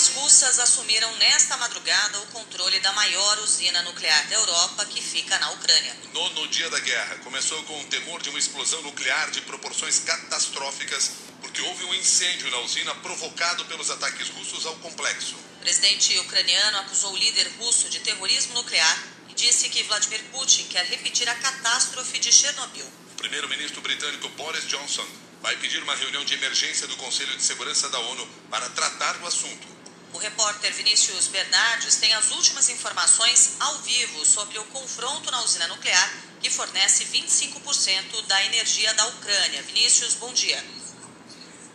tropas russas assumiram nesta madrugada o controle da maior usina nuclear da Europa, que fica na Ucrânia. Nono dia da guerra começou com o temor de uma explosão nuclear de proporções catastróficas, porque houve um incêndio na usina provocado pelos ataques russos ao complexo. O presidente ucraniano acusou o líder russo de terrorismo nuclear e disse que Vladimir Putin quer repetir a catástrofe de Chernobyl. O primeiro-ministro britânico Boris Johnson vai pedir uma reunião de emergência do Conselho de Segurança da ONU para tratar do assunto. O repórter Vinícius Bernardes tem as últimas informações ao vivo sobre o confronto na usina nuclear que fornece 25% da energia da Ucrânia. Vinícius, bom dia.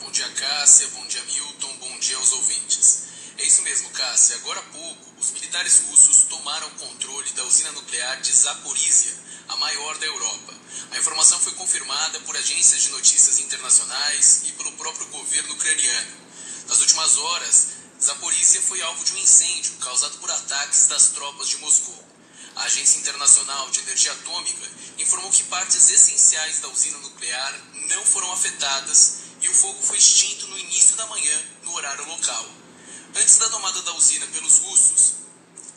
Bom dia, Cássia. Bom dia, Milton. Bom dia aos ouvintes. É isso mesmo, Cássia. Agora há pouco, os militares russos tomaram controle da usina nuclear de Zaporizhia, a maior da Europa. A informação foi confirmada por agências de notícias internacionais e pelo próprio governo ucraniano. Nas últimas horas, Zaporizhia foi alvo de um incêndio causado por ataques das tropas de Moscou. A Agência Internacional de Energia Atômica informou que partes essenciais da usina nuclear não foram afetadas e o fogo foi extinto no início da manhã, no horário local. Antes da tomada da usina pelos russos,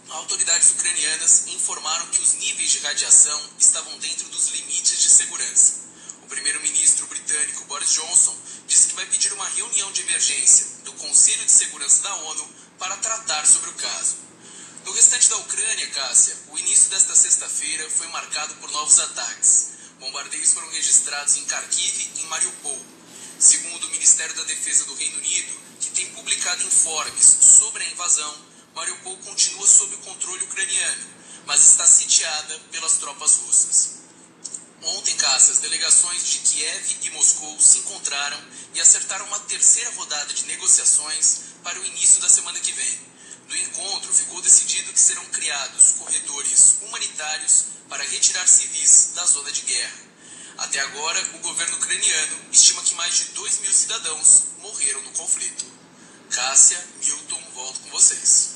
autoridades ucranianas informaram que os níveis de radiação estavam dentro dos limites de segurança. O primeiro-ministro britânico Boris Johnson disse que vai pedir uma reunião de emergência do Conselho de Segurança da ONU para tratar sobre o caso. No restante da Ucrânia, Cássia, o início desta sexta-feira foi marcado por novos ataques. Bombardeios foram registrados em Kharkiv e em Mariupol. Segundo o Ministério da Defesa do Reino Unido, que tem publicado informes sobre a invasão, Mariupol continua sob o controle ucraniano, mas está sitiada pelas tropas russas. Ontem, Caças, delegações de Kiev e Moscou se encontraram e acertaram uma terceira rodada de negociações para o início da semana que vem. No encontro, ficou decidido que serão criados corredores humanitários para retirar civis da zona de guerra. Até agora, o governo ucraniano estima que mais de 2 mil cidadãos morreram no conflito. Cássia, Milton, volto com vocês.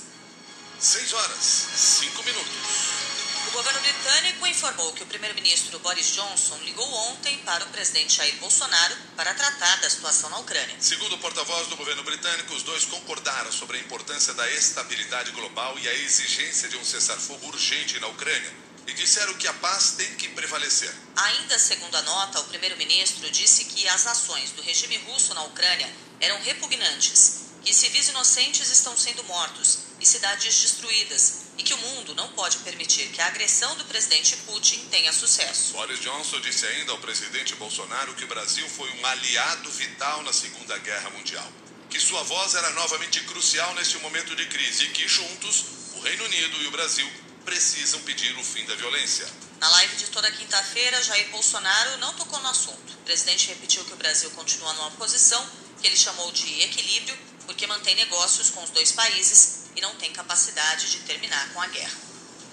6 horas, 5 minutos. O governo britânico informou que o primeiro-ministro Boris Johnson ligou ontem para o presidente Jair Bolsonaro para tratar da situação na Ucrânia. Segundo o porta-voz do governo britânico, os dois concordaram sobre a importância da estabilidade global e a exigência de um cessar-fogo urgente na Ucrânia e disseram que a paz tem que prevalecer. Ainda segundo a nota, o primeiro-ministro disse que as ações do regime russo na Ucrânia eram repugnantes, que civis inocentes estão sendo mortos e cidades destruídas e que o mundo não pode permitir que a agressão do presidente Putin tenha sucesso. Boris Johnson disse ainda ao presidente Bolsonaro que o Brasil foi um aliado vital na Segunda Guerra Mundial, que sua voz era novamente crucial neste momento de crise e que juntos o Reino Unido e o Brasil precisam pedir o fim da violência. Na live de toda quinta-feira, Jair Bolsonaro não tocou no assunto. O presidente repetiu que o Brasil continua numa posição que ele chamou de equilíbrio, porque mantém negócios com os dois países e não tem capacidade de terminar com a guerra.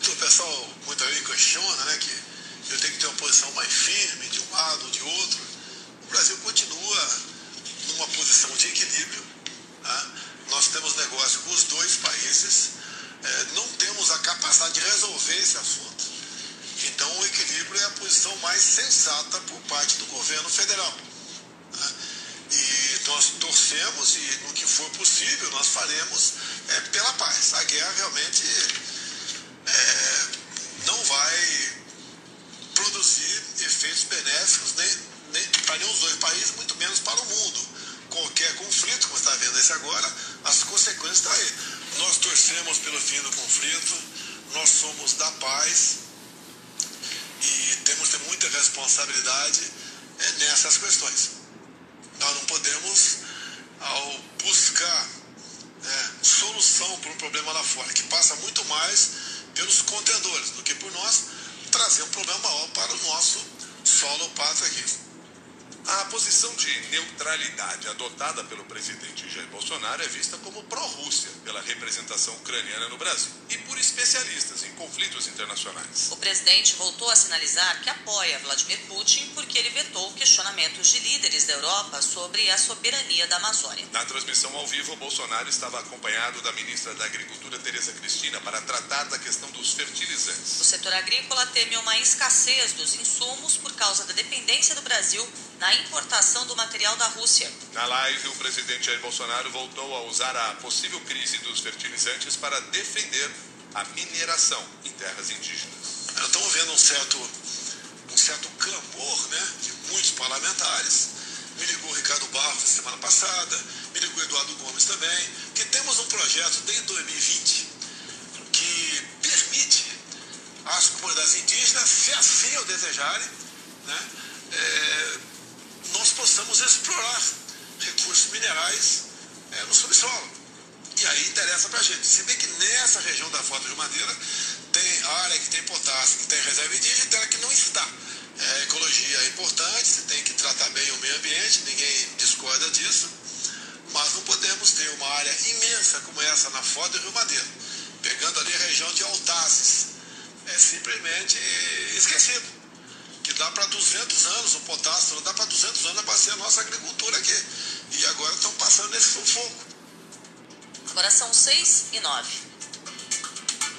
O pessoal muito aí questiona né, que eu tenho que ter uma posição mais firme de um lado esse agora, as consequências estão aí. Nós torcemos pelo fim do conflito, nós somos da paz e temos ter muita responsabilidade é, nessas questões. Nós não podemos, ao buscar é, solução para um problema lá fora, que passa muito mais pelos contendores do que por nós, trazer um problema maior para o nosso solo pátria aqui. A posição de neutralidade adotada pelo presidente Jair Bolsonaro é vista como pró-Rússia pela representação ucraniana no Brasil e por especialistas em conflitos internacionais. O presidente voltou a sinalizar que apoia Vladimir Putin porque ele vetou questionamentos de líderes da Europa sobre a soberania da Amazônia. Na transmissão ao vivo, Bolsonaro estava acompanhado da ministra da Agricultura, Tereza Cristina, para tratar da questão dos fertilizantes. O setor agrícola teme uma escassez dos insumos por causa da dependência do Brasil na importação do material da Rússia. Na live, o presidente Jair Bolsonaro voltou a usar a possível crise dos fertilizantes para defender a mineração em terras indígenas. Estamos vendo um certo, um certo clamor né, de muitos parlamentares. Me ligou o Ricardo Barros na semana passada, me ligou o Eduardo Gomes também, que temos um projeto desde 2020 que permite às comunidades indígenas, se assim o desejarem, né, é, possamos explorar recursos minerais é, no subsolo. E aí interessa para a gente. Se bem que nessa região da Foto de Madeira tem área que tem potássio, que tem reserva indígena e tem área que não está. É, ecologia é importante, você tem que tratar bem o meio ambiente, ninguém discorda disso, mas não podemos ter uma área imensa como essa na Foto de Rio Madeira, pegando ali a região de Altazes, é simplesmente esquecido que dá para 200 anos o potássio, dá para 200 anos abastecer a nossa agricultura aqui. E agora estão passando nesse sufoco. Agora são 6 e 9.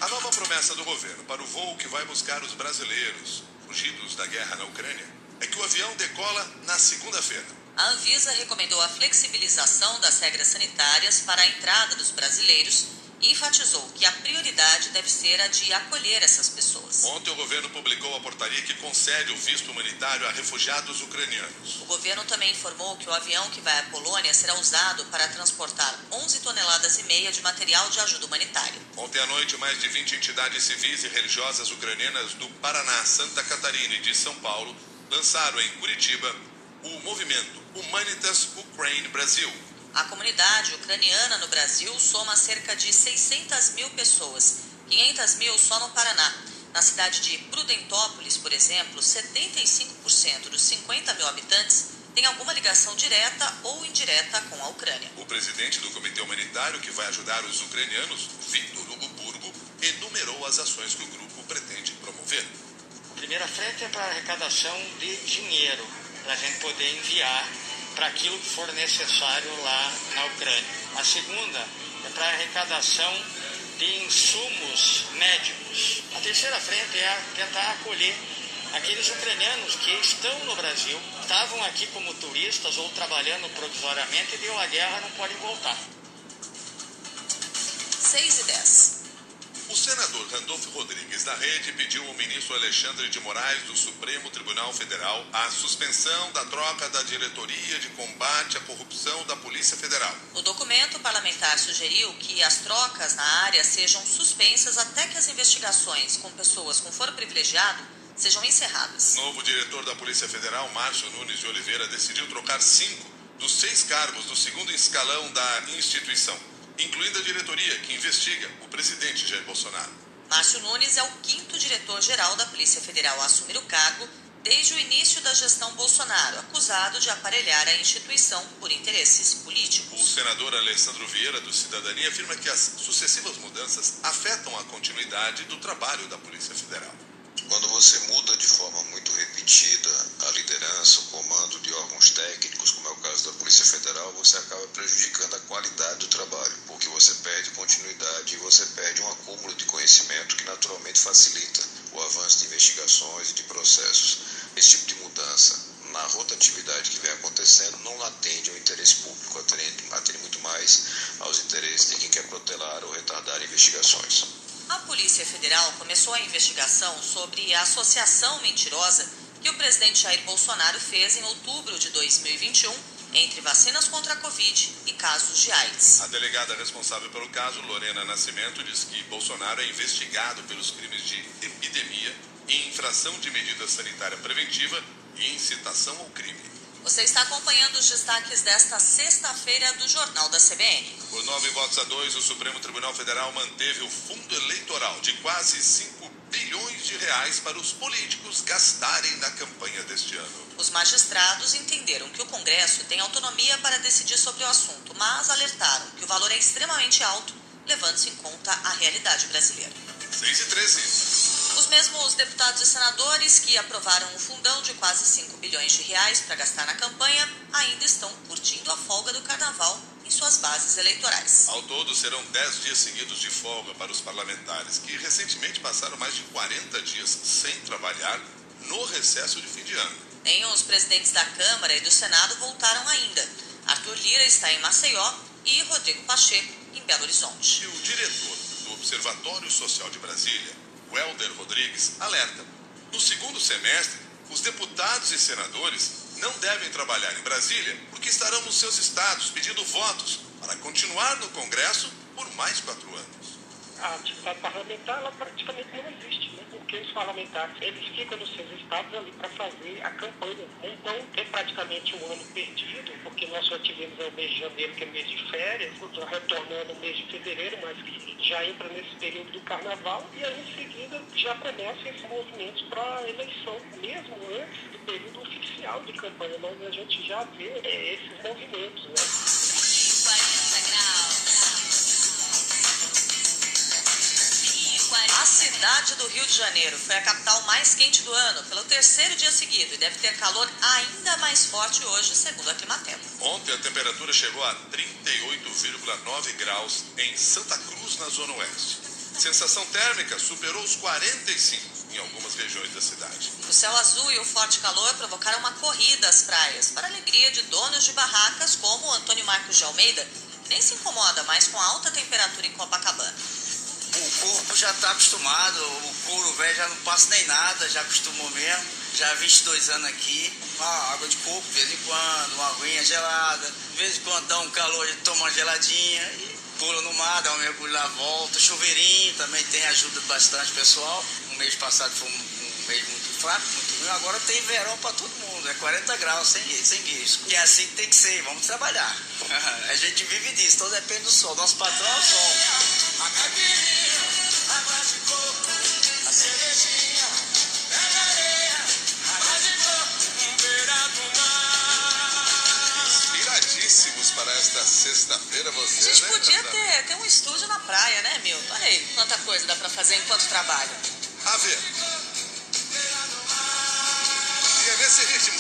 A nova promessa do governo para o voo que vai buscar os brasileiros fugidos da guerra na Ucrânia é que o avião decola na segunda-feira. A Anvisa recomendou a flexibilização das regras sanitárias para a entrada dos brasileiros enfatizou que a prioridade deve ser a de acolher essas pessoas. Ontem o governo publicou a portaria que concede o visto humanitário a refugiados ucranianos. O governo também informou que o avião que vai à Polônia será usado para transportar 11 toneladas e meia de material de ajuda humanitária. Ontem à noite, mais de 20 entidades civis e religiosas ucranianas do Paraná, Santa Catarina e de São Paulo lançaram em Curitiba o movimento Humanitas Ukraine Brasil a comunidade ucraniana no Brasil soma cerca de 600 mil pessoas, 500 mil só no Paraná. Na cidade de Prudentópolis, por exemplo, 75% dos 50 mil habitantes têm alguma ligação direta ou indireta com a Ucrânia. O presidente do Comitê Humanitário que vai ajudar os ucranianos, Victor Hugo Burgo, enumerou as ações que o grupo pretende promover. A primeira frente é para arrecadação de dinheiro, para a gente poder enviar para aquilo que for necessário lá na Ucrânia. A segunda é para arrecadação de insumos médicos. A terceira frente é tentar acolher aqueles ucranianos que estão no Brasil, estavam aqui como turistas ou trabalhando provisoriamente e deu a guerra não podem voltar. 6 e 10. O senador Randolfo Rodrigues da Rede pediu ao ministro Alexandre de Moraes do Supremo Tribunal Federal a suspensão da troca da diretoria de combate à corrupção da Polícia Federal. O documento parlamentar sugeriu que as trocas na área sejam suspensas até que as investigações com pessoas com foro privilegiado sejam encerradas. Novo diretor da Polícia Federal, Márcio Nunes de Oliveira, decidiu trocar cinco dos seis cargos do segundo escalão da instituição incluindo a diretoria que investiga o presidente Jair Bolsonaro. Márcio Nunes é o quinto diretor-geral da Polícia Federal a assumir o cargo desde o início da gestão Bolsonaro, acusado de aparelhar a instituição por interesses políticos. O senador Alessandro Vieira, do Cidadania, afirma que as sucessivas mudanças afetam a continuidade do trabalho da Polícia Federal. Quando você muda de forma muito repetida a liderança, o comando de órgãos técnicos, como é o caso da Polícia Federal, você acaba prejudicando a qualidade do trabalho, porque você perde continuidade e você perde um acúmulo de conhecimento que naturalmente facilita o avanço de investigações e de processos. Esse tipo de mudança na rotatividade que vem acontecendo não atende ao interesse público, atende, atende muito mais aos interesses de quem quer protelar ou retardar investigações. A Polícia Federal começou a investigação sobre a associação mentirosa que o presidente Jair Bolsonaro fez em outubro de 2021 entre vacinas contra a Covid e casos de AIDS. A delegada responsável pelo caso, Lorena Nascimento, diz que Bolsonaro é investigado pelos crimes de epidemia e infração de medida sanitária preventiva e incitação ao crime. Você está acompanhando os destaques desta sexta-feira do Jornal da CBN. Por nove votos a dois, o Supremo Tribunal Federal manteve o fundo eleitoral de quase 5 bilhões de reais para os políticos gastarem na campanha deste ano. Os magistrados entenderam que o Congresso tem autonomia para decidir sobre o assunto, mas alertaram que o valor é extremamente alto, levando-se em conta a realidade brasileira. 6 e 13. Os mesmos deputados e senadores que aprovaram um fundão de quase 5 bilhões de reais para gastar na campanha ainda estão curtindo a folga do carnaval em suas bases eleitorais. Ao todo, serão 10 dias seguidos de folga para os parlamentares, que recentemente passaram mais de 40 dias sem trabalhar no recesso de fim de ano. Nem os presidentes da Câmara e do Senado voltaram ainda. Arthur Lira está em Maceió e Rodrigo Pacheco em Belo Horizonte. E o diretor do Observatório Social de Brasília, Welder Rodrigues, alerta. No segundo semestre, os deputados e senadores não devem trabalhar em Brasília porque estarão nos seus estados pedindo votos para continuar no Congresso por mais quatro anos. A atividade parlamentar ela praticamente não existe, né? porque os parlamentares eles ficam nos seus estados ali para fazer a campanha. Então é praticamente um ano perdido, porque nós só tivemos o mês de janeiro, que é mês de férias, retornando o mês de fevereiro, mas que já entra nesse período do carnaval, e aí em seguida já começam esses movimentos para a eleição, mesmo antes do período oficial de campanha, mas a gente já vê é, esses movimentos. Né? Cidade do Rio de Janeiro foi a capital mais quente do ano, pelo terceiro dia seguido, e deve ter calor ainda mais forte hoje, segundo a Climatempo. Ontem a temperatura chegou a 38,9 graus em Santa Cruz, na Zona Oeste. Sensação térmica superou os 45 em algumas regiões da cidade. O céu azul e o forte calor provocaram uma corrida às praias, para alegria de donos de barracas como Antônio Marcos de Almeida, que nem se incomoda mais com a alta temperatura em Copacabana o corpo já está acostumado, o couro velho já não passa nem nada, já acostumou mesmo. Já há 22 anos aqui, uma água de coco de vez em quando, uma aguinha gelada. De vez em quando dá um calor, a gente toma uma geladinha e pula no mar, dá um mergulho na volta. Chuveirinho também tem, ajuda bastante pessoal. O mês passado foi um, um mês muito fraco, muito ruim. Agora tem verão para todo mundo, é 40 graus sem, sem risco. E assim tem que ser, vamos trabalhar. a gente vive disso, todo depende do sol. Nosso patrão é o sol. Vocês, A gente né, podia Tata? ter, ter um estúdio na praia, né, Milton? Olha aí, quanta coisa dá pra fazer enquanto trabalha. A ver. E é nesse ritmo